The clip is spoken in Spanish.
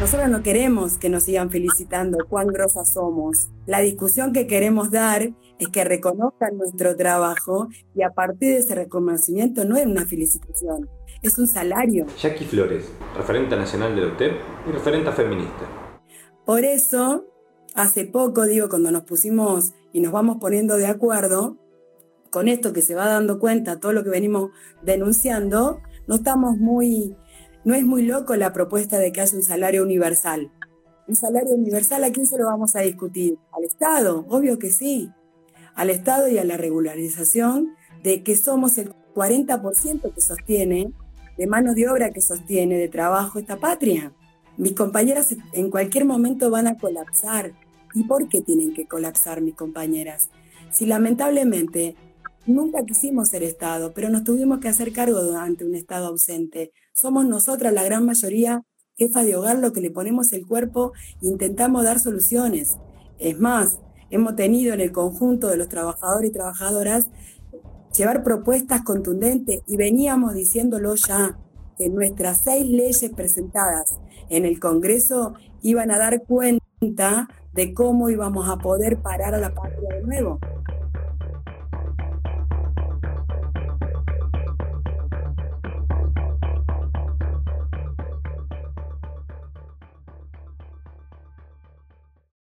Nosotros no queremos que nos sigan felicitando cuán grosas somos. La discusión que queremos dar es que reconozcan nuestro trabajo y a partir de ese reconocimiento no es una felicitación, es un salario. Jackie Flores, referente nacional de la UTEP y referente feminista. Por eso, hace poco, digo, cuando nos pusimos y nos vamos poniendo de acuerdo, con esto que se va dando cuenta, todo lo que venimos denunciando, no estamos muy no es muy loco la propuesta de que haya un salario universal. Un salario universal, ¿a quién se lo vamos a discutir? ¿Al Estado? Obvio que sí. Al Estado y a la regularización de que somos el 40% que sostiene, de mano de obra que sostiene, de trabajo esta patria. Mis compañeras en cualquier momento van a colapsar. ¿Y por qué tienen que colapsar mis compañeras? Si lamentablemente nunca quisimos ser Estado, pero nos tuvimos que hacer cargo ante un Estado ausente, somos nosotras, la gran mayoría, jefa de hogar, lo que le ponemos el cuerpo e intentamos dar soluciones. Es más, hemos tenido en el conjunto de los trabajadores y trabajadoras llevar propuestas contundentes y veníamos diciéndolo ya, que nuestras seis leyes presentadas en el Congreso iban a dar cuenta de cómo íbamos a poder parar a la patria de nuevo.